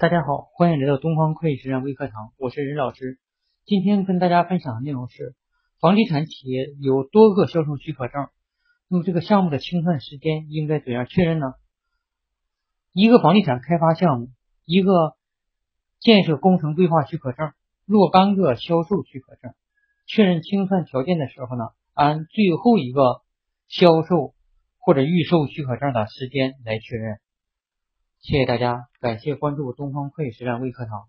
大家好，欢迎来到东方会计实战微课堂，我是任老师。今天跟大家分享的内容是，房地产企业有多个销售许可证，那么这个项目的清算时间应该怎样确认呢？一个房地产开发项目，一个建设工程规划许可证，若干个销售许可证，确认清算条件的时候呢，按最后一个销售或者预售许可证的时间来确认。谢谢大家，感谢关注东方会计实战微课堂。